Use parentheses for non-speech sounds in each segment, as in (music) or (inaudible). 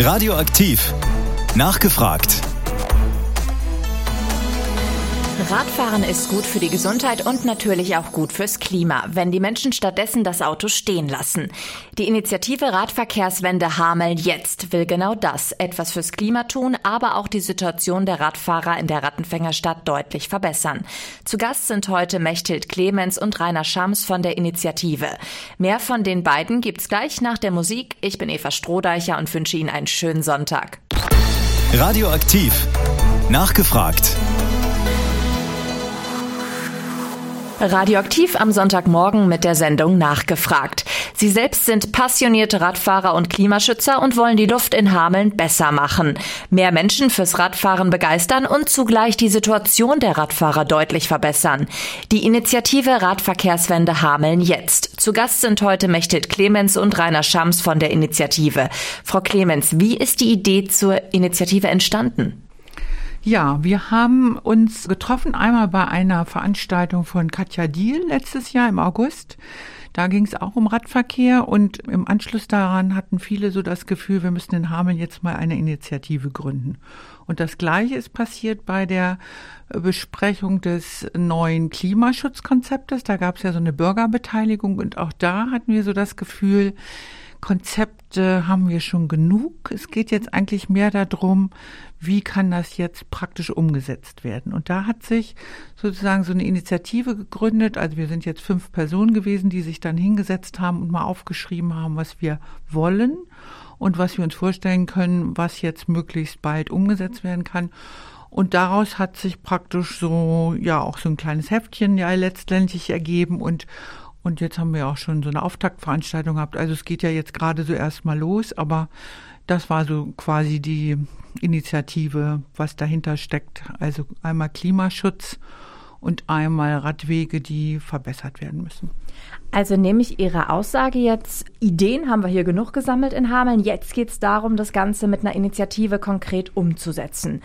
Radioaktiv. Nachgefragt. Radfahren ist gut für die Gesundheit und natürlich auch gut fürs Klima, wenn die Menschen stattdessen das Auto stehen lassen. Die Initiative Radverkehrswende Hameln jetzt will genau das, etwas fürs Klima tun, aber auch die Situation der Radfahrer in der Rattenfängerstadt deutlich verbessern. Zu Gast sind heute Mechthild Clemens und Rainer Schams von der Initiative. Mehr von den beiden gibt's gleich nach der Musik. Ich bin Eva Strohdeicher und wünsche Ihnen einen schönen Sonntag. Radioaktiv. Nachgefragt. Radioaktiv am Sonntagmorgen mit der Sendung Nachgefragt. Sie selbst sind passionierte Radfahrer und Klimaschützer und wollen die Luft in Hameln besser machen, mehr Menschen fürs Radfahren begeistern und zugleich die Situation der Radfahrer deutlich verbessern. Die Initiative Radverkehrswende Hameln jetzt. Zu Gast sind heute Mechthild Clemens und Rainer Schams von der Initiative. Frau Clemens, wie ist die Idee zur Initiative entstanden? Ja, wir haben uns getroffen einmal bei einer Veranstaltung von Katja Diel letztes Jahr im August. Da ging es auch um Radverkehr und im Anschluss daran hatten viele so das Gefühl, wir müssen in Hameln jetzt mal eine Initiative gründen. Und das Gleiche ist passiert bei der Besprechung des neuen Klimaschutzkonzeptes. Da gab es ja so eine Bürgerbeteiligung und auch da hatten wir so das Gefühl, Konzepte haben wir schon genug. Es geht jetzt eigentlich mehr darum, wie kann das jetzt praktisch umgesetzt werden. Und da hat sich sozusagen so eine Initiative gegründet. Also wir sind jetzt fünf Personen gewesen, die sich dann hingesetzt haben und mal aufgeschrieben haben, was wir wollen und was wir uns vorstellen können, was jetzt möglichst bald umgesetzt werden kann. Und daraus hat sich praktisch so, ja, auch so ein kleines Heftchen ja letztendlich ergeben und, und jetzt haben wir auch schon so eine Auftaktveranstaltung gehabt. Also es geht ja jetzt gerade so erstmal los, aber das war so quasi die Initiative, was dahinter steckt. Also einmal Klimaschutz und einmal Radwege, die verbessert werden müssen. Also nehme ich Ihre Aussage jetzt, Ideen haben wir hier genug gesammelt in Hameln, jetzt geht es darum, das Ganze mit einer Initiative konkret umzusetzen.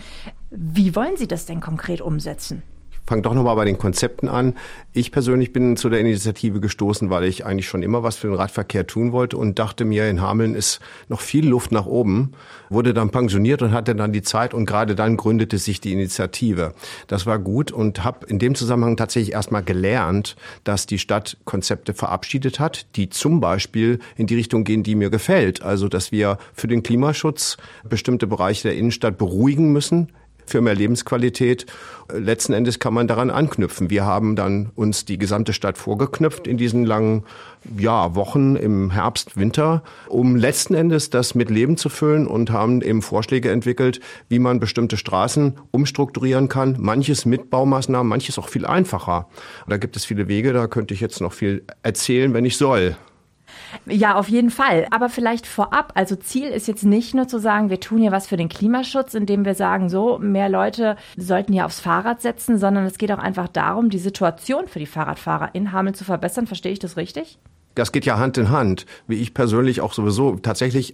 Wie wollen Sie das denn konkret umsetzen? Fange doch nochmal bei den Konzepten an. Ich persönlich bin zu der Initiative gestoßen, weil ich eigentlich schon immer was für den Radverkehr tun wollte und dachte mir, in Hameln ist noch viel Luft nach oben, wurde dann pensioniert und hatte dann die Zeit und gerade dann gründete sich die Initiative. Das war gut und habe in dem Zusammenhang tatsächlich erstmal gelernt, dass die Stadt Konzepte verabschiedet hat, die zum Beispiel in die Richtung gehen, die mir gefällt. Also, dass wir für den Klimaschutz bestimmte Bereiche der Innenstadt beruhigen müssen, für mehr Lebensqualität. Letzten Endes kann man daran anknüpfen. Wir haben dann uns die gesamte Stadt vorgeknüpft in diesen langen ja, Wochen im Herbst, Winter, um letzten Endes das mit Leben zu füllen und haben eben Vorschläge entwickelt, wie man bestimmte Straßen umstrukturieren kann. Manches mit Baumaßnahmen, manches auch viel einfacher. Da gibt es viele Wege, da könnte ich jetzt noch viel erzählen, wenn ich soll. Ja, auf jeden Fall. Aber vielleicht vorab, also Ziel ist jetzt nicht nur zu sagen, wir tun hier was für den Klimaschutz, indem wir sagen, so, mehr Leute sollten hier aufs Fahrrad setzen, sondern es geht auch einfach darum, die Situation für die Fahrradfahrer in Hameln zu verbessern. Verstehe ich das richtig? Das geht ja Hand in Hand, wie ich persönlich auch sowieso tatsächlich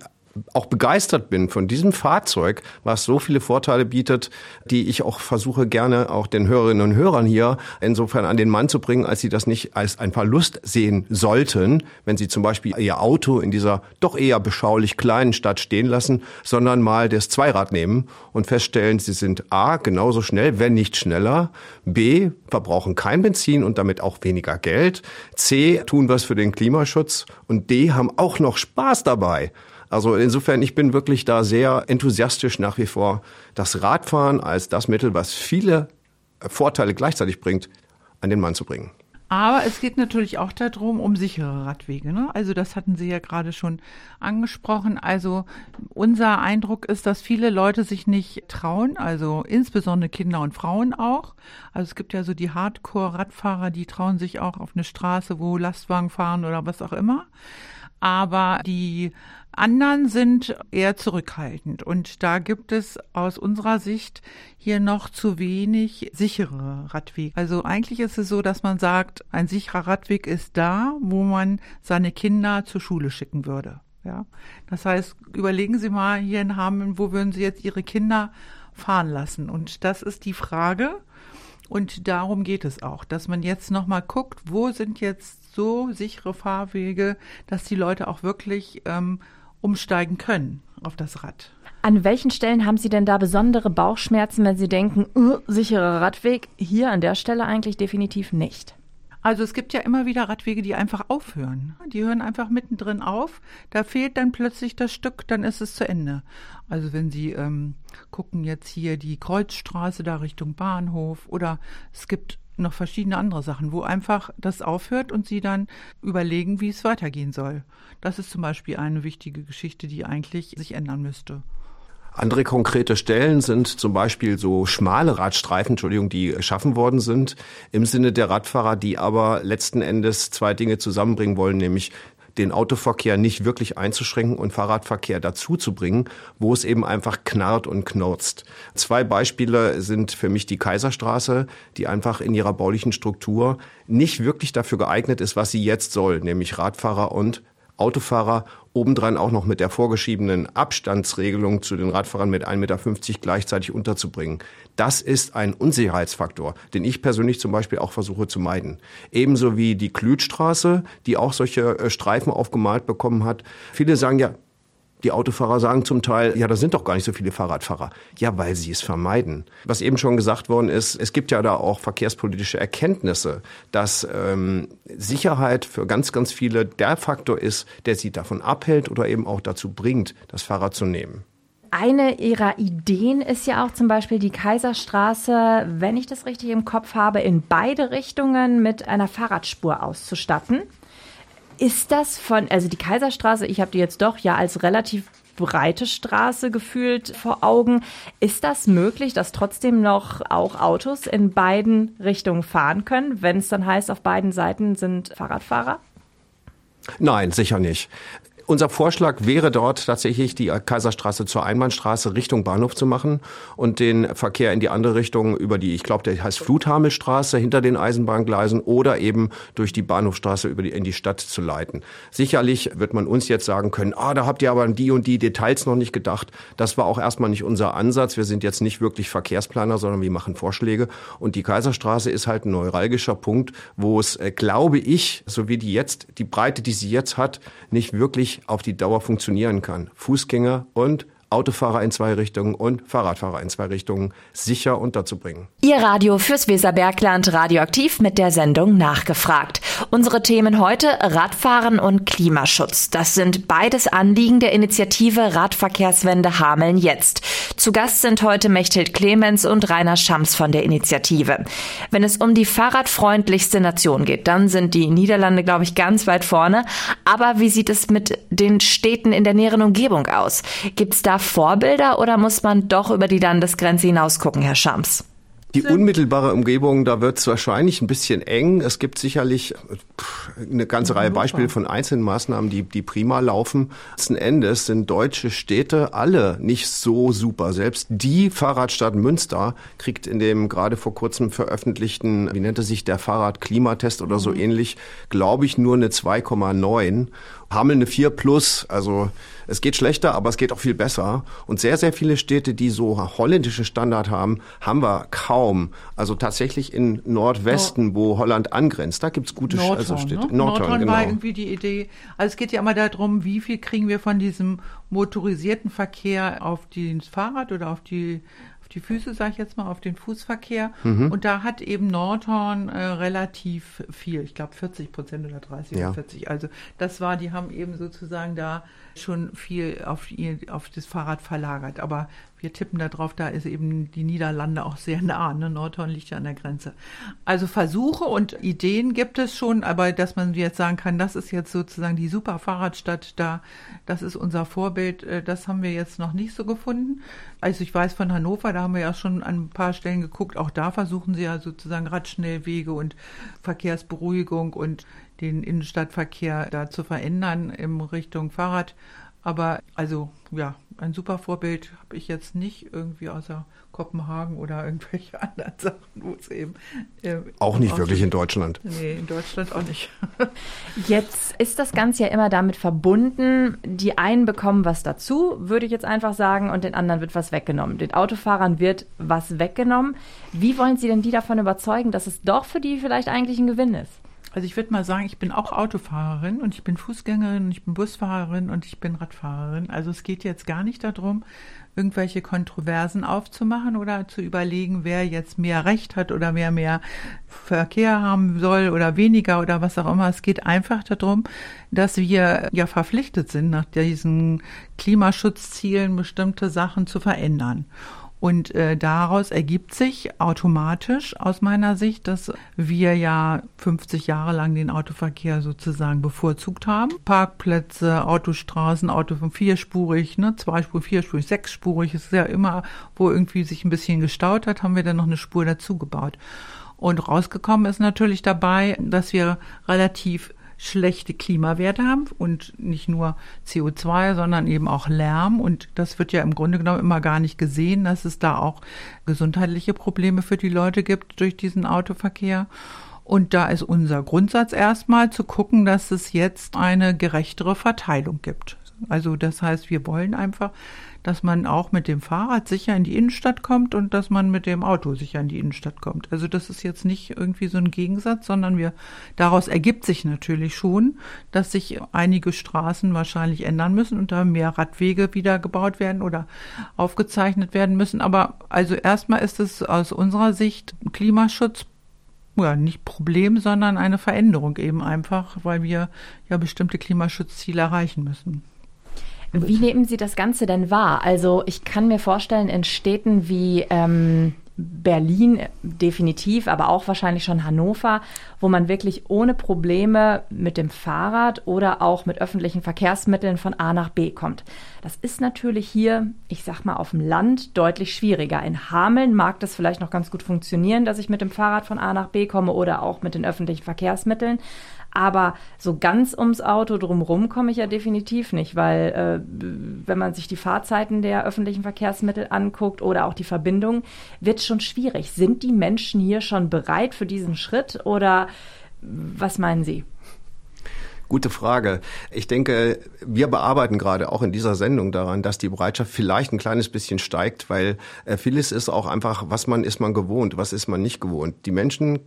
auch begeistert bin von diesem Fahrzeug, was so viele Vorteile bietet, die ich auch versuche gerne auch den Hörerinnen und Hörern hier insofern an den Mann zu bringen, als sie das nicht als ein Verlust sehen sollten, wenn sie zum Beispiel ihr Auto in dieser doch eher beschaulich kleinen Stadt stehen lassen, sondern mal das Zweirad nehmen und feststellen, sie sind A, genauso schnell, wenn nicht schneller, B, verbrauchen kein Benzin und damit auch weniger Geld, C, tun was für den Klimaschutz und D, haben auch noch Spaß dabei. Also insofern, ich bin wirklich da sehr enthusiastisch nach wie vor, das Radfahren als das Mittel, was viele Vorteile gleichzeitig bringt, an den Mann zu bringen. Aber es geht natürlich auch darum, um sichere Radwege. Ne? Also das hatten Sie ja gerade schon angesprochen. Also unser Eindruck ist, dass viele Leute sich nicht trauen, also insbesondere Kinder und Frauen auch. Also es gibt ja so die Hardcore-Radfahrer, die trauen sich auch auf eine Straße, wo Lastwagen fahren oder was auch immer. Aber die anderen sind eher zurückhaltend. Und da gibt es aus unserer Sicht hier noch zu wenig sichere Radwege. Also eigentlich ist es so, dass man sagt, ein sicherer Radweg ist da, wo man seine Kinder zur Schule schicken würde. Ja, das heißt, überlegen Sie mal hier in Hameln, wo würden Sie jetzt Ihre Kinder fahren lassen? Und das ist die Frage. Und darum geht es auch, dass man jetzt nochmal guckt, wo sind jetzt so sichere Fahrwege, dass die Leute auch wirklich ähm, umsteigen können. auf das Rad. An welchen Stellen haben Sie denn da besondere Bauchschmerzen, wenn Sie denken, uh, sicherer Radweg? Hier an der Stelle eigentlich definitiv nicht. Also es gibt ja immer wieder Radwege, die einfach aufhören. Die hören einfach mittendrin auf. Da fehlt dann plötzlich das Stück, dann ist es zu Ende. Also wenn Sie ähm, gucken jetzt hier die Kreuzstraße da Richtung Bahnhof oder es gibt noch verschiedene andere Sachen, wo einfach das aufhört und Sie dann überlegen, wie es weitergehen soll. Das ist zum Beispiel eine wichtige Geschichte, die eigentlich sich ändern müsste. Andere konkrete Stellen sind zum Beispiel so schmale Radstreifen, Entschuldigung, die geschaffen worden sind im Sinne der Radfahrer, die aber letzten Endes zwei Dinge zusammenbringen wollen, nämlich den Autoverkehr nicht wirklich einzuschränken und Fahrradverkehr dazu zu bringen, wo es eben einfach knarrt und knurzt. Zwei Beispiele sind für mich die Kaiserstraße, die einfach in ihrer baulichen Struktur nicht wirklich dafür geeignet ist, was sie jetzt soll, nämlich Radfahrer und Autofahrer obendrein auch noch mit der vorgeschriebenen Abstandsregelung zu den Radfahrern mit 1,50 Meter gleichzeitig unterzubringen. Das ist ein Unsicherheitsfaktor, den ich persönlich zum Beispiel auch versuche zu meiden. Ebenso wie die Klütstraße, die auch solche äh, Streifen aufgemalt bekommen hat. Viele sagen ja, die Autofahrer sagen zum Teil, ja, da sind doch gar nicht so viele Fahrradfahrer. Ja, weil sie es vermeiden. Was eben schon gesagt worden ist, es gibt ja da auch verkehrspolitische Erkenntnisse, dass ähm, Sicherheit für ganz, ganz viele der Faktor ist, der sie davon abhält oder eben auch dazu bringt, das Fahrrad zu nehmen. Eine ihrer Ideen ist ja auch zum Beispiel die Kaiserstraße, wenn ich das richtig im Kopf habe, in beide Richtungen mit einer Fahrradspur auszustatten. Ist das von, also die Kaiserstraße, ich habe die jetzt doch ja als relativ breite Straße gefühlt vor Augen. Ist das möglich, dass trotzdem noch auch Autos in beiden Richtungen fahren können, wenn es dann heißt, auf beiden Seiten sind Fahrradfahrer? Nein, sicher nicht. Unser Vorschlag wäre dort tatsächlich die Kaiserstraße zur Einbahnstraße Richtung Bahnhof zu machen und den Verkehr in die andere Richtung über die, ich glaube, der heißt Fluthamelstraße hinter den Eisenbahngleisen oder eben durch die Bahnhofstraße über die, in die Stadt zu leiten. Sicherlich wird man uns jetzt sagen können, ah, da habt ihr aber an die und die Details noch nicht gedacht. Das war auch erstmal nicht unser Ansatz. Wir sind jetzt nicht wirklich Verkehrsplaner, sondern wir machen Vorschläge. Und die Kaiserstraße ist halt ein neuralgischer Punkt, wo es, äh, glaube ich, so wie die jetzt, die Breite, die sie jetzt hat, nicht wirklich auf die Dauer funktionieren kann. Fußgänger und Autofahrer in zwei Richtungen und Fahrradfahrer in zwei Richtungen sicher unterzubringen. Ihr Radio fürs Weserbergland radioaktiv mit der Sendung Nachgefragt. Unsere Themen heute Radfahren und Klimaschutz. Das sind beides Anliegen der Initiative Radverkehrswende Hameln jetzt. Zu Gast sind heute Mechthild Clemens und Rainer Schams von der Initiative. Wenn es um die fahrradfreundlichste Nation geht, dann sind die Niederlande, glaube ich, ganz weit vorne. Aber wie sieht es mit den Städten in der näheren Umgebung aus? Gibt es da Vorbilder oder muss man doch über die Landesgrenze hinaus gucken, Herr Schams? Die unmittelbare Umgebung, da wird es wahrscheinlich ein bisschen eng. Es gibt sicherlich eine ganze Reihe Beispiele von einzelnen Maßnahmen, die, die prima laufen. Letzten Endes sind deutsche Städte alle nicht so super. Selbst die Fahrradstadt Münster kriegt in dem gerade vor kurzem veröffentlichten, wie nennt es sich, der Fahrradklimatest oder so mhm. ähnlich, glaube ich, nur eine 2,9. Hameln eine 4 plus, also es geht schlechter, aber es geht auch viel besser. Und sehr, sehr viele Städte, die so holländischen Standard haben, haben wir kaum. Also tatsächlich in Nordwesten, wo Holland angrenzt, da gibt's gute Nordhorn, also Städte. Ne? Nordhorn, Nordhorn genau. war irgendwie die Idee. Also es geht ja immer darum, wie viel kriegen wir von diesem motorisierten Verkehr auf das Fahrrad oder auf die die Füße, sage ich jetzt mal, auf den Fußverkehr. Mhm. Und da hat eben Nordhorn äh, relativ viel, ich glaube 40 Prozent oder 30 ja. oder 40. Also das war, die haben eben sozusagen da schon viel auf, ihr, auf das Fahrrad verlagert. Aber wir tippen da drauf, da ist eben die Niederlande auch sehr nah. Ne? Nordhorn liegt ja an der Grenze. Also Versuche und Ideen gibt es schon, aber dass man jetzt sagen kann, das ist jetzt sozusagen die super Fahrradstadt da, das ist unser Vorbild, äh, das haben wir jetzt noch nicht so gefunden. Also ich weiß von Hannover, da haben wir ja schon an ein paar Stellen geguckt, auch da versuchen sie ja sozusagen Radschnellwege und Verkehrsberuhigung und den Innenstadtverkehr da zu verändern in Richtung Fahrrad. Aber also ja, ein super Vorbild habe ich jetzt nicht irgendwie außer Kopenhagen oder irgendwelche (laughs) anderen Sachen, wo es eben. Äh, auch nicht wirklich in Deutschland. Nee, in Deutschland auch nicht. (laughs) jetzt ist das Ganze ja immer damit verbunden, die einen bekommen was dazu, würde ich jetzt einfach sagen, und den anderen wird was weggenommen. Den Autofahrern wird was weggenommen. Wie wollen Sie denn die davon überzeugen, dass es doch für die vielleicht eigentlich ein Gewinn ist? Also ich würde mal sagen, ich bin auch Autofahrerin und ich bin Fußgängerin und ich bin Busfahrerin und ich bin Radfahrerin. Also es geht jetzt gar nicht darum, irgendwelche Kontroversen aufzumachen oder zu überlegen, wer jetzt mehr Recht hat oder wer mehr Verkehr haben soll oder weniger oder was auch immer. Es geht einfach darum, dass wir ja verpflichtet sind, nach diesen Klimaschutzzielen bestimmte Sachen zu verändern. Und äh, daraus ergibt sich automatisch aus meiner Sicht, dass wir ja 50 Jahre lang den Autoverkehr sozusagen bevorzugt haben. Parkplätze, Autostraßen, Auto von vierspurig, ne, zweispurig, vierspurig, sechsspurig. Es ist ja immer, wo irgendwie sich ein bisschen gestaut hat, haben wir dann noch eine Spur dazu gebaut. Und rausgekommen ist natürlich dabei, dass wir relativ schlechte Klimawerte haben und nicht nur CO2, sondern eben auch Lärm. Und das wird ja im Grunde genommen immer gar nicht gesehen, dass es da auch gesundheitliche Probleme für die Leute gibt durch diesen Autoverkehr. Und da ist unser Grundsatz erstmal zu gucken, dass es jetzt eine gerechtere Verteilung gibt. Also das heißt, wir wollen einfach, dass man auch mit dem Fahrrad sicher in die Innenstadt kommt und dass man mit dem Auto sicher in die Innenstadt kommt. Also das ist jetzt nicht irgendwie so ein Gegensatz, sondern wir daraus ergibt sich natürlich schon, dass sich einige Straßen wahrscheinlich ändern müssen und da mehr Radwege wieder gebaut werden oder aufgezeichnet werden müssen. Aber also erstmal ist es aus unserer Sicht Klimaschutz ja, nicht Problem, sondern eine Veränderung eben einfach, weil wir ja bestimmte Klimaschutzziele erreichen müssen. Wie nehmen Sie das Ganze denn wahr? Also ich kann mir vorstellen, in Städten wie ähm, Berlin definitiv, aber auch wahrscheinlich schon Hannover, wo man wirklich ohne Probleme mit dem Fahrrad oder auch mit öffentlichen Verkehrsmitteln von A nach B kommt. Das ist natürlich hier, ich sag mal, auf dem Land deutlich schwieriger. In Hameln mag das vielleicht noch ganz gut funktionieren, dass ich mit dem Fahrrad von A nach B komme oder auch mit den öffentlichen Verkehrsmitteln. Aber so ganz ums Auto drumherum komme ich ja definitiv nicht, weil äh, wenn man sich die Fahrzeiten der öffentlichen Verkehrsmittel anguckt oder auch die Verbindung, wird schon schwierig. Sind die Menschen hier schon bereit für diesen Schritt oder was meinen Sie? Gute Frage. Ich denke, wir bearbeiten gerade auch in dieser Sendung daran, dass die Bereitschaft vielleicht ein kleines bisschen steigt, weil äh, vieles ist auch einfach, was man ist man gewohnt, was ist man nicht gewohnt. Die Menschen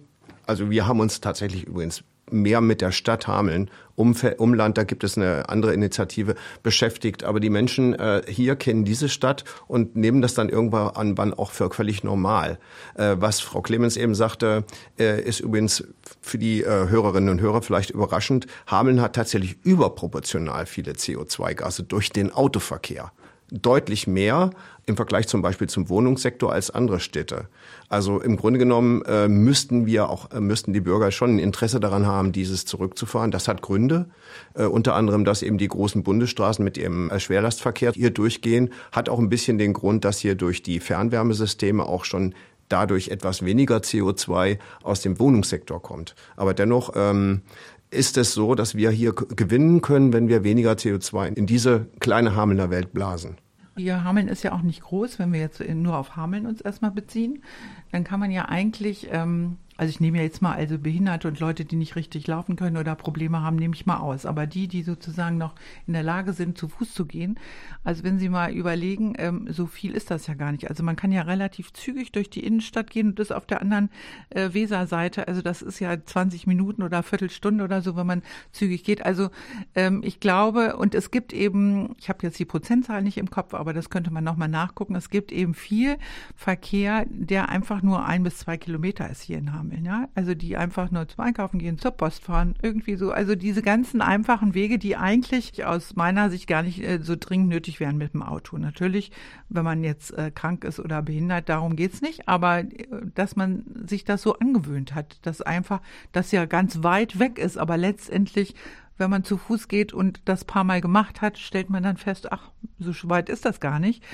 also wir haben uns tatsächlich übrigens mehr mit der Stadt Hameln, Umf Umland, da gibt es eine andere Initiative, beschäftigt. Aber die Menschen äh, hier kennen diese Stadt und nehmen das dann irgendwann an, auch für völlig normal. Äh, was Frau Clemens eben sagte, äh, ist übrigens für die äh, Hörerinnen und Hörer vielleicht überraschend. Hameln hat tatsächlich überproportional viele CO2-Gase durch den Autoverkehr deutlich mehr im Vergleich zum Beispiel zum Wohnungssektor als andere Städte. Also im Grunde genommen äh, müssten wir auch, äh, müssten die Bürger schon ein Interesse daran haben, dieses zurückzufahren. Das hat Gründe. Äh, unter anderem, dass eben die großen Bundesstraßen mit ihrem äh, Schwerlastverkehr hier durchgehen, hat auch ein bisschen den Grund, dass hier durch die Fernwärmesysteme auch schon dadurch etwas weniger CO2 aus dem Wohnungssektor kommt. Aber dennoch ähm, ist es so, dass wir hier gewinnen können, wenn wir weniger CO2 in diese kleine Hamelner Welt blasen. Ja, Hameln ist ja auch nicht groß, wenn wir jetzt nur auf Hameln uns erstmal beziehen. Dann kann man ja eigentlich ähm, also ich nehme ja jetzt mal also Behinderte und Leute, die nicht richtig laufen können oder Probleme haben, nehme ich mal aus. Aber die, die sozusagen noch in der Lage sind, zu Fuß zu gehen, also wenn Sie mal überlegen, ähm, so viel ist das ja gar nicht. Also man kann ja relativ zügig durch die Innenstadt gehen und das auf der anderen äh, Weserseite. Also das ist ja 20 Minuten oder Viertelstunde oder so, wenn man zügig geht. Also ähm, ich glaube, und es gibt eben, ich habe jetzt die Prozentzahl nicht im Kopf, aber das könnte man nochmal nachgucken. Es gibt eben viel Verkehr, der einfach nur ein bis zwei Kilometer ist hier in Hameln sammeln, ja. Also die einfach nur zum Einkaufen gehen, zur Post fahren, irgendwie so. Also diese ganzen einfachen Wege, die eigentlich aus meiner Sicht gar nicht äh, so dringend nötig wären mit dem Auto. Natürlich, wenn man jetzt äh, krank ist oder behindert, darum geht's nicht. Aber äh, dass man sich das so angewöhnt hat, dass einfach das ja ganz weit weg ist, aber letztendlich wenn man zu Fuß geht und das paar Mal gemacht hat, stellt man dann fest, ach, so weit ist das gar nicht.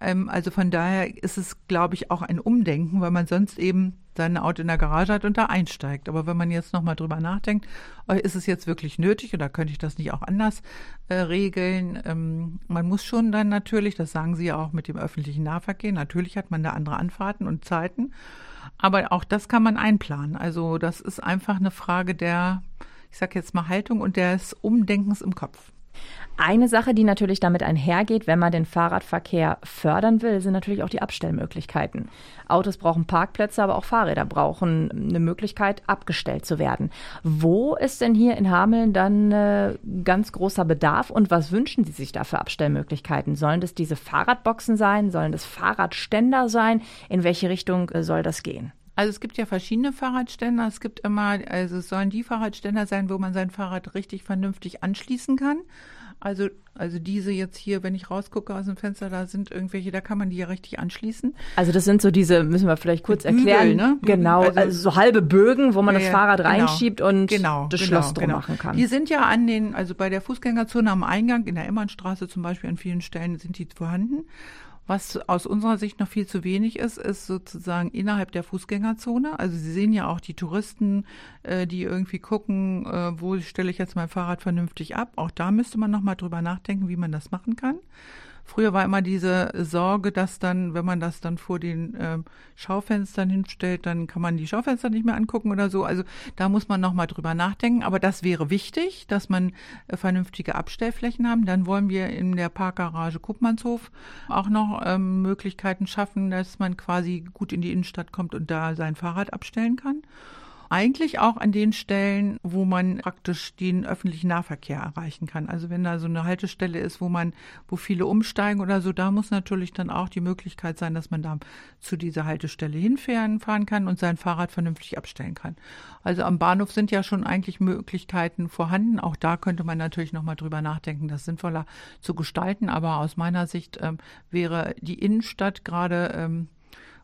Ähm, also von daher ist es, glaube ich, auch ein Umdenken, weil man sonst eben sein Auto in der Garage hat und da einsteigt. Aber wenn man jetzt nochmal drüber nachdenkt, oh, ist es jetzt wirklich nötig oder könnte ich das nicht auch anders äh, regeln? Ähm, man muss schon dann natürlich, das sagen Sie ja auch mit dem öffentlichen Nahverkehr, natürlich hat man da andere Anfahrten und Zeiten. Aber auch das kann man einplanen. Also das ist einfach eine Frage der, ich sage jetzt mal Haltung und des Umdenkens im Kopf. Eine Sache, die natürlich damit einhergeht, wenn man den Fahrradverkehr fördern will, sind natürlich auch die Abstellmöglichkeiten. Autos brauchen Parkplätze, aber auch Fahrräder brauchen eine Möglichkeit, abgestellt zu werden. Wo ist denn hier in Hameln dann äh, ganz großer Bedarf und was wünschen Sie sich da für Abstellmöglichkeiten? Sollen das diese Fahrradboxen sein? Sollen das Fahrradständer sein? In welche Richtung äh, soll das gehen? Also es gibt ja verschiedene Fahrradständer. Es gibt immer, also es sollen die Fahrradständer sein, wo man sein Fahrrad richtig vernünftig anschließen kann. Also, also diese jetzt hier, wenn ich rausgucke aus dem Fenster, da sind irgendwelche, da kann man die ja richtig anschließen. Also das sind so diese, müssen wir vielleicht kurz Bügel, erklären, ne? Genau, also, also, so halbe Bögen, wo man ja, das Fahrrad genau, reinschiebt und genau, das genau, Schloss drum genau. machen kann. Die sind ja an den, also bei der Fußgängerzone am Eingang, in der Emmernstraße zum Beispiel an vielen Stellen sind die vorhanden. Was aus unserer Sicht noch viel zu wenig ist, ist sozusagen innerhalb der Fußgängerzone. Also Sie sehen ja auch die Touristen, äh, die irgendwie gucken, äh, wo stelle ich jetzt mein Fahrrad vernünftig ab. Auch da müsste man noch mal drüber nachdenken, wie man das machen kann. Früher war immer diese Sorge, dass dann, wenn man das dann vor den äh, Schaufenstern hinstellt, dann kann man die Schaufenster nicht mehr angucken oder so. Also da muss man nochmal drüber nachdenken. Aber das wäre wichtig, dass man äh, vernünftige Abstellflächen haben. Dann wollen wir in der Parkgarage Kuppmannshof auch noch ähm, Möglichkeiten schaffen, dass man quasi gut in die Innenstadt kommt und da sein Fahrrad abstellen kann eigentlich auch an den Stellen, wo man praktisch den öffentlichen Nahverkehr erreichen kann. Also wenn da so eine Haltestelle ist, wo man, wo viele umsteigen oder so, da muss natürlich dann auch die Möglichkeit sein, dass man da zu dieser Haltestelle hinfahren fahren kann und sein Fahrrad vernünftig abstellen kann. Also am Bahnhof sind ja schon eigentlich Möglichkeiten vorhanden. Auch da könnte man natürlich nochmal drüber nachdenken, das sinnvoller zu gestalten. Aber aus meiner Sicht ähm, wäre die Innenstadt gerade ähm,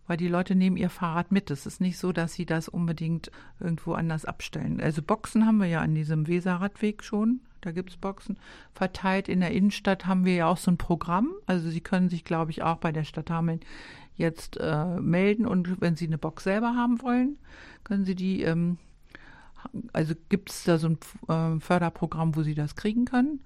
weil die Leute nehmen ihr Fahrrad mit. Es ist nicht so, dass sie das unbedingt irgendwo anders abstellen. Also Boxen haben wir ja an diesem Weserradweg schon. Da gibt es Boxen. Verteilt in der Innenstadt haben wir ja auch so ein Programm. Also Sie können sich, glaube ich, auch bei der Stadt Hameln jetzt äh, melden und wenn Sie eine Box selber haben wollen, können Sie die, ähm, also gibt es da so ein äh, Förderprogramm, wo Sie das kriegen können.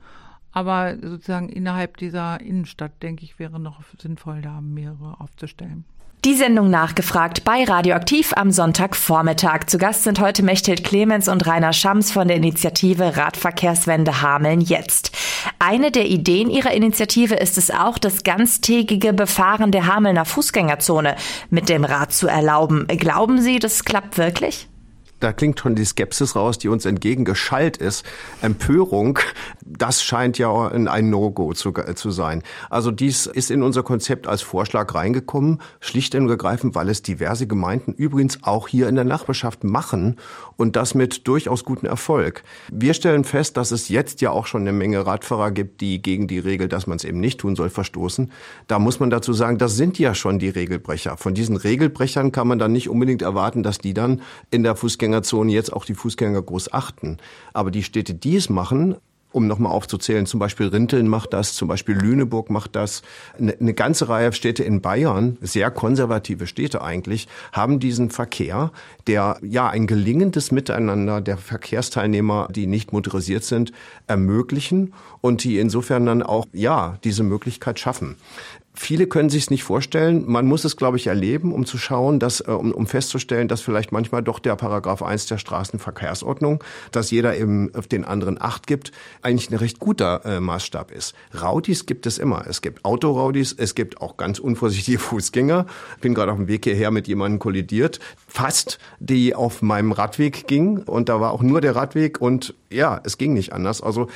Aber sozusagen innerhalb dieser Innenstadt, denke ich, wäre noch sinnvoll, da mehrere aufzustellen. Die Sendung nachgefragt bei Radioaktiv am Sonntagvormittag. Zu Gast sind heute Mechthild Clemens und Rainer Schams von der Initiative Radverkehrswende Hameln jetzt. Eine der Ideen ihrer Initiative ist es auch, das ganztägige Befahren der Hamelner Fußgängerzone mit dem Rad zu erlauben. Glauben Sie, das klappt wirklich? Da klingt schon die Skepsis raus, die uns entgegengeschallt ist. Empörung, das scheint ja ein No-Go zu, zu sein. Also dies ist in unser Konzept als Vorschlag reingekommen, schlicht und ergreifend, weil es diverse Gemeinden übrigens auch hier in der Nachbarschaft machen und das mit durchaus gutem Erfolg. Wir stellen fest, dass es jetzt ja auch schon eine Menge Radfahrer gibt, die gegen die Regel, dass man es eben nicht tun soll, verstoßen. Da muss man dazu sagen, das sind ja schon die Regelbrecher. Von diesen Regelbrechern kann man dann nicht unbedingt erwarten, dass die dann in der Fußgänger Fußgängerzone jetzt auch die Fußgänger groß achten. Aber die Städte, die es machen, um nochmal aufzuzählen, zum Beispiel Rinteln macht das, zum Beispiel Lüneburg macht das. Eine, eine, ganze Reihe Städte in Bayern, sehr konservative Städte eigentlich, haben diesen Verkehr, der ja ein gelingendes Miteinander der Verkehrsteilnehmer, die nicht motorisiert sind, ermöglichen und die insofern dann auch ja diese Möglichkeit schaffen. Viele können sich es nicht vorstellen. Man muss es, glaube ich, erleben, um zu schauen, dass, äh, um, um festzustellen, dass vielleicht manchmal doch der Paragraph 1 der Straßenverkehrsordnung, dass jeder eben auf den anderen Acht gibt, eigentlich ein recht guter äh, Maßstab ist. Raudis gibt es immer. Es gibt Autoraudis, es gibt auch ganz unvorsichtige (laughs) Fußgänger. Ich bin gerade auf dem Weg hierher mit jemandem kollidiert, fast, die auf meinem Radweg ging und da war auch nur der Radweg und ja, es ging nicht anders. Also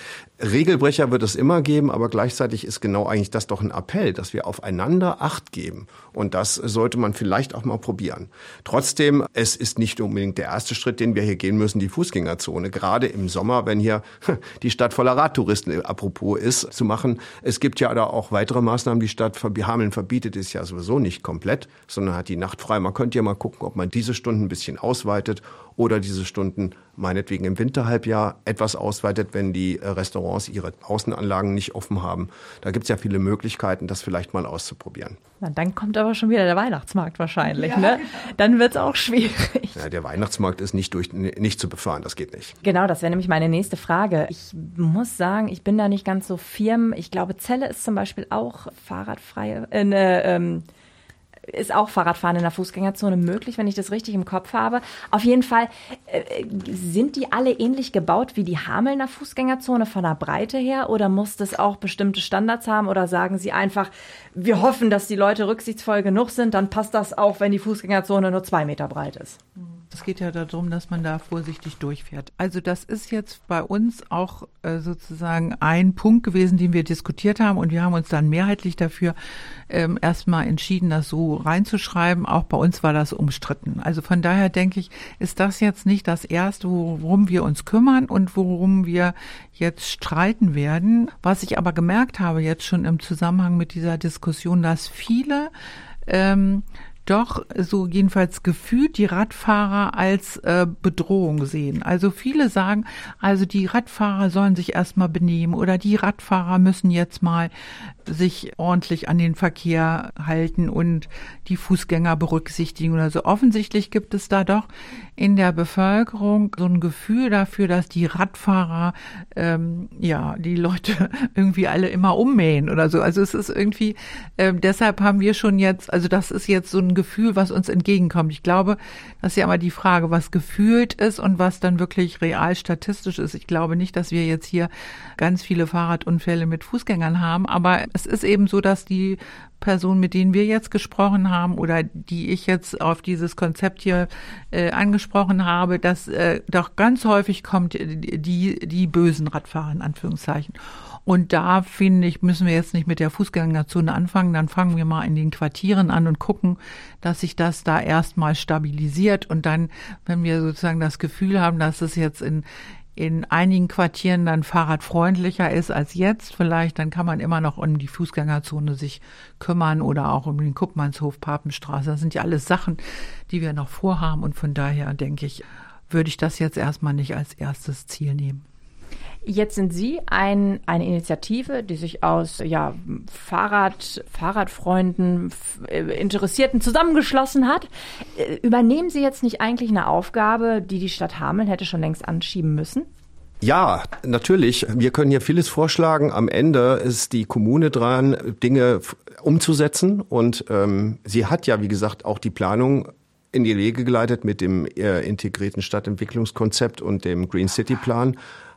Regelbrecher wird es immer geben, aber gleichzeitig ist genau eigentlich das doch ein Appell, dass wir aufeinander Acht geben. Und das sollte man vielleicht auch mal probieren. Trotzdem, es ist nicht unbedingt der erste Schritt, den wir hier gehen müssen, die Fußgängerzone. Gerade im Sommer, wenn hier (laughs) die Stadt voller Radtouristen äh, apropos ist, zu machen. Es gibt ja da auch weitere Maßnahmen. Die Stadt Hameln verbietet es ja sowieso nicht komplett, sondern hat die Nacht frei. Man könnte ja mal gucken, ob man diese Stunden ein bisschen ausweitet oder diese Stunden meinetwegen im Winterhalbjahr etwas ausweitet, wenn die äh, Restaurants ihre Außenanlagen nicht offen haben. Da gibt es ja viele Möglichkeiten, das vielleicht mal auszuprobieren. Na, dann kommt aber schon wieder der Weihnachtsmarkt wahrscheinlich. Ja, ne? Genau. Dann wird es auch schwierig. Ja, der Weihnachtsmarkt ist nicht, durch, nicht zu befahren, das geht nicht. Genau, das wäre nämlich meine nächste Frage. Ich muss sagen, ich bin da nicht ganz so firm. Ich glaube, Celle ist zum Beispiel auch fahrradfreie, äh, ne, ähm, ist auch Fahrradfahren in der Fußgängerzone möglich, wenn ich das richtig im Kopf habe. Auf jeden Fall äh, sind die alle ähnlich gebaut wie die Hamelner Fußgängerzone von der Breite her oder muss das auch bestimmte Standards haben oder sagen Sie einfach, wir hoffen, dass die Leute rücksichtsvoll genug sind, dann passt das auch, wenn die Fußgängerzone nur zwei Meter breit ist? Es geht ja darum, dass man da vorsichtig durchfährt. Also das ist jetzt bei uns auch äh, sozusagen ein Punkt gewesen, den wir diskutiert haben und wir haben uns dann mehrheitlich dafür ähm, erstmal entschieden, das so reinzuschreiben. Auch bei uns war das umstritten. Also von daher denke ich, ist das jetzt nicht das Erste, worum wir uns kümmern und worum wir jetzt streiten werden. Was ich aber gemerkt habe jetzt schon im Zusammenhang mit dieser Diskussion, dass viele ähm, doch so jedenfalls gefühlt die Radfahrer als äh, Bedrohung sehen. Also viele sagen, also die Radfahrer sollen sich erstmal benehmen oder die Radfahrer müssen jetzt mal sich ordentlich an den Verkehr halten und die Fußgänger berücksichtigen oder so. Offensichtlich gibt es da doch in der Bevölkerung so ein Gefühl dafür, dass die Radfahrer ähm, ja die Leute (laughs) irgendwie alle immer ummähen oder so. Also es ist irgendwie äh, deshalb haben wir schon jetzt, also das ist jetzt so ein Gefühl, was uns entgegenkommt. Ich glaube, das ist ja immer die Frage, was gefühlt ist und was dann wirklich real statistisch ist. Ich glaube nicht, dass wir jetzt hier ganz viele Fahrradunfälle mit Fußgängern haben, aber es ist eben so, dass die Personen, mit denen wir jetzt gesprochen haben oder die ich jetzt auf dieses Konzept hier äh, angesprochen habe, dass äh, doch ganz häufig kommt die, die bösen Radfahrer in Anführungszeichen. Und da finde ich, müssen wir jetzt nicht mit der Fußgängerzone anfangen. Dann fangen wir mal in den Quartieren an und gucken, dass sich das da erstmal stabilisiert. Und dann, wenn wir sozusagen das Gefühl haben, dass es jetzt in, in einigen Quartieren dann fahrradfreundlicher ist als jetzt. Vielleicht dann kann man immer noch um die Fußgängerzone sich kümmern oder auch um den Kuppmannshof, Papenstraße. Das sind ja alles Sachen, die wir noch vorhaben und von daher denke ich, würde ich das jetzt erstmal nicht als erstes Ziel nehmen. Jetzt sind Sie ein, eine Initiative, die sich aus ja, Fahrrad, Fahrradfreunden, äh, Interessierten zusammengeschlossen hat. Äh, übernehmen Sie jetzt nicht eigentlich eine Aufgabe, die die Stadt Hameln hätte schon längst anschieben müssen? Ja, natürlich. Wir können hier vieles vorschlagen. Am Ende ist die Kommune dran, Dinge umzusetzen. Und ähm, sie hat ja, wie gesagt, auch die Planung in die Wege geleitet mit dem äh, integrierten Stadtentwicklungskonzept und dem Green City Plan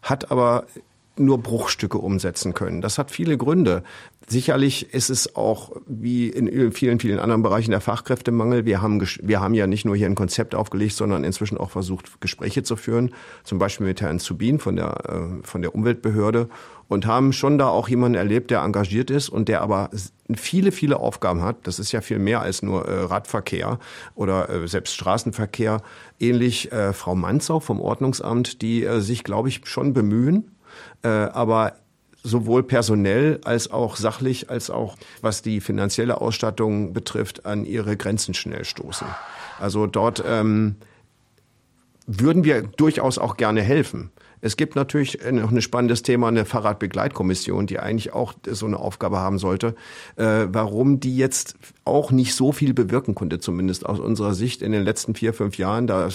hat aber nur Bruchstücke umsetzen können. Das hat viele Gründe. Sicherlich ist es auch wie in vielen, vielen anderen Bereichen der Fachkräftemangel. Wir haben, wir haben ja nicht nur hier ein Konzept aufgelegt, sondern inzwischen auch versucht, Gespräche zu führen, zum Beispiel mit Herrn Zubin von der, äh, von der Umweltbehörde und haben schon da auch jemanden erlebt, der engagiert ist und der aber viele, viele Aufgaben hat. Das ist ja viel mehr als nur äh, Radverkehr oder äh, selbst Straßenverkehr. Ähnlich äh, Frau Manzau vom Ordnungsamt, die sich, glaube ich, schon bemühen, äh, aber sowohl personell als auch sachlich, als auch was die finanzielle Ausstattung betrifft, an ihre Grenzen schnell stoßen. Also dort ähm, würden wir durchaus auch gerne helfen. Es gibt natürlich noch ein spannendes Thema, eine Fahrradbegleitkommission, die eigentlich auch so eine Aufgabe haben sollte. Äh, warum die jetzt auch nicht so viel bewirken konnte, zumindest aus unserer Sicht in den letzten vier, fünf Jahren. Da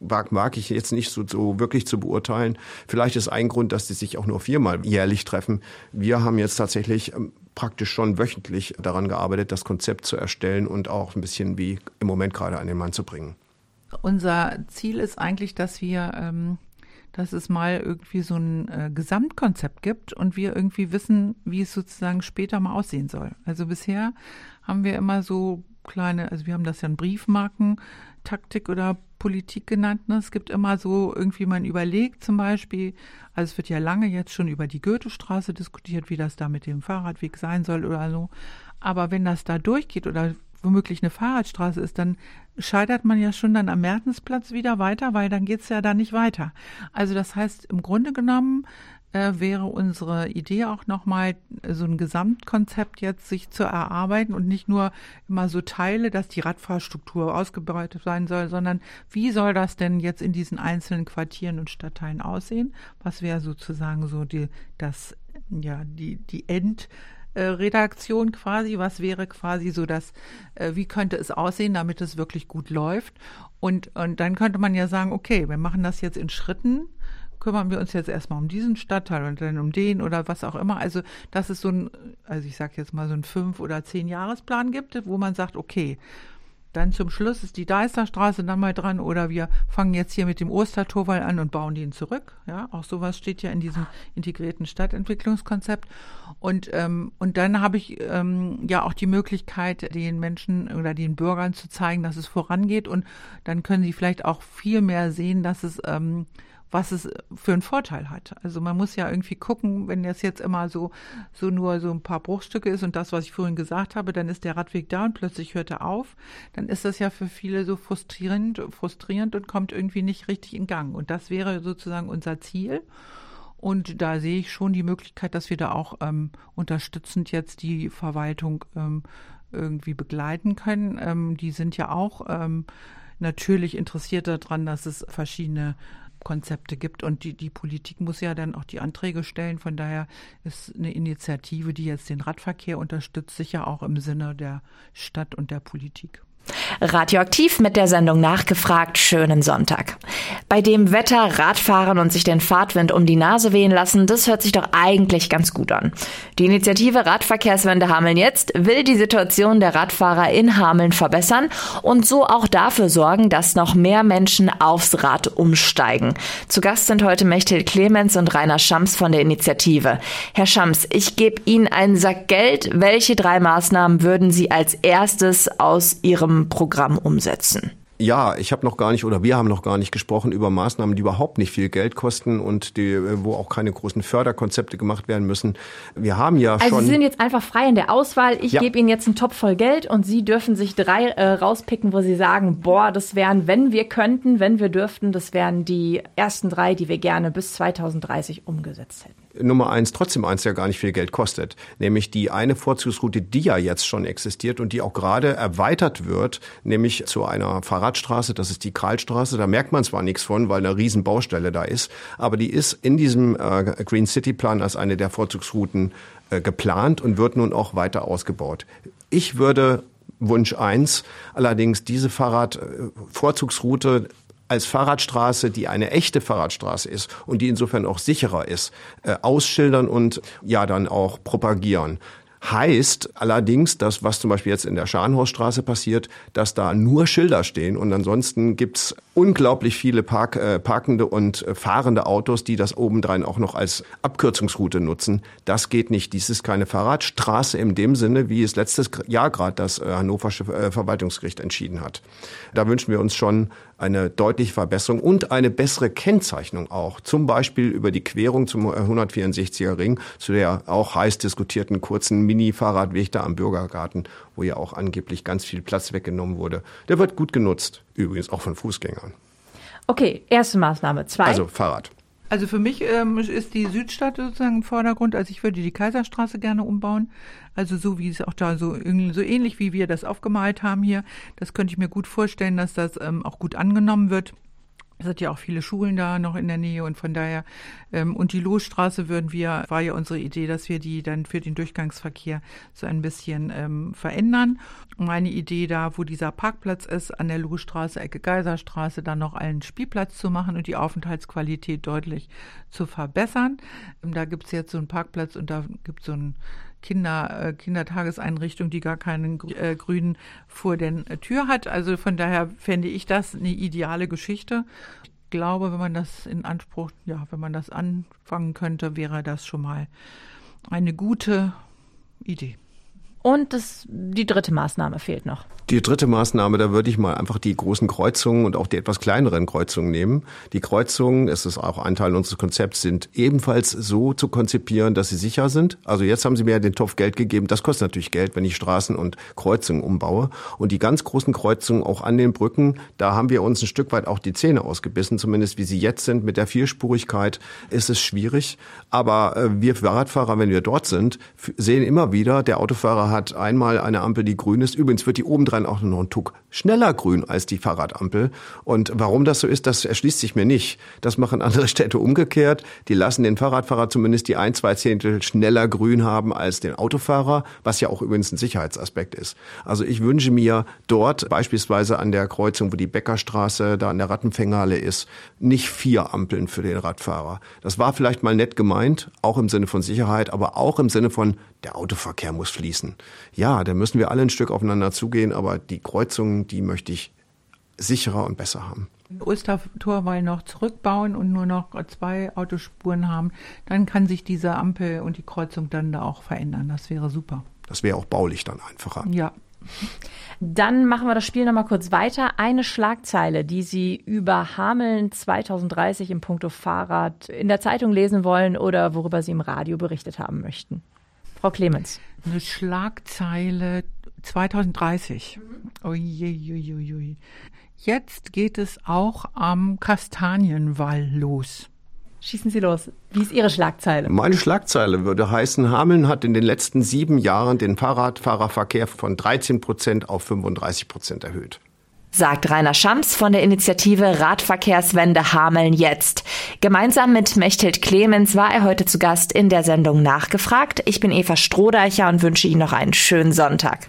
mag, mag ich jetzt nicht so, so wirklich zu beurteilen. Vielleicht ist ein Grund, dass die sich auch nur viermal jährlich treffen. Wir haben jetzt tatsächlich ähm, praktisch schon wöchentlich daran gearbeitet, das Konzept zu erstellen und auch ein bisschen wie im Moment gerade an den Mann zu bringen. Unser Ziel ist eigentlich, dass wir ähm, dass es mal irgendwie so ein äh, Gesamtkonzept gibt und wir irgendwie wissen, wie es sozusagen später mal aussehen soll. Also bisher haben wir immer so kleine, also wir haben das ja in Briefmarken, Taktik oder Politik genannt. Ne? Es gibt immer so irgendwie, man überlegt zum Beispiel, also es wird ja lange jetzt schon über die Goethestraße diskutiert, wie das da mit dem Fahrradweg sein soll oder so. Aber wenn das da durchgeht oder womöglich eine Fahrradstraße ist, dann scheitert man ja schon dann am Mertensplatz wieder weiter, weil dann geht's ja da nicht weiter. Also das heißt, im Grunde genommen äh, wäre unsere Idee auch nochmal so ein Gesamtkonzept jetzt sich zu erarbeiten und nicht nur immer so Teile, dass die Radfahrstruktur ausgebreitet sein soll, sondern wie soll das denn jetzt in diesen einzelnen Quartieren und Stadtteilen aussehen? Was wäre sozusagen so die, das, ja, die, die End, äh, Redaktion quasi, was wäre quasi so das, äh, wie könnte es aussehen, damit es wirklich gut läuft. Und, und dann könnte man ja sagen, okay, wir machen das jetzt in Schritten kümmern wir uns jetzt erstmal um diesen Stadtteil und dann um den oder was auch immer. Also, dass es so ein, also ich sage jetzt mal so ein fünf oder zehn Jahresplan gibt, wo man sagt, okay, dann zum Schluss ist die Deisterstraße dann mal dran oder wir fangen jetzt hier mit dem Ostertorwall an und bauen den zurück. Ja, auch sowas steht ja in diesem integrierten Stadtentwicklungskonzept. Und, ähm, und dann habe ich ähm, ja auch die Möglichkeit, den Menschen oder den Bürgern zu zeigen, dass es vorangeht und dann können sie vielleicht auch viel mehr sehen, dass es ähm, was es für einen Vorteil hat. Also man muss ja irgendwie gucken, wenn das jetzt immer so, so nur so ein paar Bruchstücke ist und das, was ich vorhin gesagt habe, dann ist der Radweg da und plötzlich hört er auf, dann ist das ja für viele so frustrierend, frustrierend und kommt irgendwie nicht richtig in Gang. Und das wäre sozusagen unser Ziel. Und da sehe ich schon die Möglichkeit, dass wir da auch ähm, unterstützend jetzt die Verwaltung ähm, irgendwie begleiten können. Ähm, die sind ja auch ähm, natürlich interessiert daran, dass es verschiedene Konzepte gibt. Und die, die Politik muss ja dann auch die Anträge stellen. Von daher ist eine Initiative, die jetzt den Radverkehr unterstützt, sicher auch im Sinne der Stadt und der Politik. Radioaktiv mit der Sendung Nachgefragt. Schönen Sonntag. Bei dem Wetter Radfahren und sich den Fahrtwind um die Nase wehen lassen, das hört sich doch eigentlich ganz gut an. Die Initiative Radverkehrswende Hameln jetzt will die Situation der Radfahrer in Hameln verbessern und so auch dafür sorgen, dass noch mehr Menschen aufs Rad umsteigen. Zu Gast sind heute Mechthild Clemens und Rainer Schams von der Initiative. Herr Schams, ich gebe Ihnen einen Sack Geld. Welche drei Maßnahmen würden Sie als erstes aus Ihrem Programm umsetzen? Ja, ich habe noch gar nicht oder wir haben noch gar nicht gesprochen über Maßnahmen, die überhaupt nicht viel Geld kosten und die, wo auch keine großen Förderkonzepte gemacht werden müssen. Wir haben ja also schon. Also Sie sind jetzt einfach frei in der Auswahl. Ich ja. gebe Ihnen jetzt einen Topf voll Geld und Sie dürfen sich drei äh, rauspicken, wo Sie sagen, boah, das wären, wenn wir könnten, wenn wir dürften, das wären die ersten drei, die wir gerne bis 2030 umgesetzt hätten. Nummer eins trotzdem eins, der gar nicht viel Geld kostet. Nämlich die eine Vorzugsroute, die ja jetzt schon existiert und die auch gerade erweitert wird, nämlich zu einer Fahrradstraße, das ist die Karlstraße. Da merkt man zwar nichts von, weil eine riesen Baustelle da ist, aber die ist in diesem äh, Green City Plan als eine der Vorzugsrouten äh, geplant und wird nun auch weiter ausgebaut. Ich würde Wunsch eins allerdings diese Fahrradvorzugsroute als Fahrradstraße, die eine echte Fahrradstraße ist und die insofern auch sicherer ist, äh, ausschildern und ja dann auch propagieren. Heißt allerdings, dass was zum Beispiel jetzt in der Scharnhorststraße passiert, dass da nur Schilder stehen und ansonsten gibt's unglaublich viele Park, äh, parkende und äh, fahrende Autos, die das obendrein auch noch als Abkürzungsroute nutzen. Das geht nicht. Dies ist keine Fahrradstraße in dem Sinne, wie es letztes Jahr gerade das äh, Hannoversche äh, Verwaltungsgericht entschieden hat. Da wünschen wir uns schon eine deutliche Verbesserung und eine bessere Kennzeichnung auch. Zum Beispiel über die Querung zum 164er Ring, zu der auch heiß diskutierten kurzen Mini-Fahrradweg da am Bürgergarten, wo ja auch angeblich ganz viel Platz weggenommen wurde. Der wird gut genutzt, übrigens auch von Fußgängern. Okay, erste Maßnahme. Zwei. Also Fahrrad. Also für mich ähm, ist die Südstadt sozusagen im Vordergrund. Also ich würde die Kaiserstraße gerne umbauen. Also so wie es auch da so, so ähnlich wie wir das aufgemalt haben hier. Das könnte ich mir gut vorstellen, dass das ähm, auch gut angenommen wird. Es hat ja auch viele Schulen da noch in der Nähe und von daher ähm, und die Losstraße würden wir war ja unsere Idee, dass wir die dann für den Durchgangsverkehr so ein bisschen ähm, verändern. Meine Idee da, wo dieser Parkplatz ist, an der Losstraße, Ecke Geiserstraße, dann noch einen Spielplatz zu machen und die Aufenthaltsqualität deutlich zu verbessern. Ähm, da gibt's jetzt so einen Parkplatz und da gibt's so einen Kinder, äh, Kindertageseinrichtung, die gar keinen äh, Grünen vor der äh, Tür hat. Also von daher fände ich das eine ideale Geschichte. Ich glaube, wenn man das in Anspruch, ja, wenn man das anfangen könnte, wäre das schon mal eine gute Idee. Und das, die dritte Maßnahme fehlt noch. Die dritte Maßnahme, da würde ich mal einfach die großen Kreuzungen und auch die etwas kleineren Kreuzungen nehmen. Die Kreuzungen, es ist auch ein Teil unseres Konzepts, sind ebenfalls so zu konzipieren, dass sie sicher sind. Also jetzt haben sie mir den Topf Geld gegeben. Das kostet natürlich Geld, wenn ich Straßen und Kreuzungen umbaue. Und die ganz großen Kreuzungen auch an den Brücken, da haben wir uns ein Stück weit auch die Zähne ausgebissen, zumindest wie sie jetzt sind. Mit der Vierspurigkeit ist es schwierig. Aber äh, wir Fahrradfahrer, wenn wir dort sind, sehen immer wieder, der Autofahrer hat einmal eine Ampel, die grün ist. Übrigens wird die obendrein auch noch ein Tuck schneller grün als die Fahrradampel. Und warum das so ist, das erschließt sich mir nicht. Das machen andere (laughs) Städte umgekehrt. Die lassen den Fahrradfahrer zumindest die ein, zwei Zehntel schneller grün haben als den Autofahrer, was ja auch übrigens ein Sicherheitsaspekt ist. Also ich wünsche mir dort beispielsweise an der Kreuzung, wo die Bäckerstraße da an der Rattenfänghalle ist, nicht vier Ampeln für den Radfahrer. Das war vielleicht mal nett gemeint, auch im Sinne von Sicherheit, aber auch im Sinne von der Autoverkehr muss fließen. Ja, da müssen wir alle ein Stück aufeinander zugehen, aber die Kreuzungen, die möchte ich sicherer und besser haben. Ostertorwall noch zurückbauen und nur noch zwei Autospuren haben, dann kann sich diese Ampel und die Kreuzung dann da auch verändern. Das wäre super. Das wäre auch baulich dann einfacher. Ja. Dann machen wir das Spiel nochmal kurz weiter. Eine Schlagzeile, die Sie über Hameln 2030 im Punkto Fahrrad in der Zeitung lesen wollen oder worüber Sie im Radio berichtet haben möchten. Frau Clemens. Eine Schlagzeile 2030. Mhm. Uiuiuiui. Jetzt geht es auch am Kastanienwall los. Schießen Sie los. Wie ist Ihre Schlagzeile? Meine Schlagzeile würde heißen, Hameln hat in den letzten sieben Jahren den Fahrradfahrerverkehr von 13 Prozent auf 35 Prozent erhöht sagt Rainer Schams von der Initiative Radverkehrswende Hameln jetzt. Gemeinsam mit Mechthild Clemens war er heute zu Gast in der Sendung Nachgefragt. Ich bin Eva Strohdeicher und wünsche Ihnen noch einen schönen Sonntag.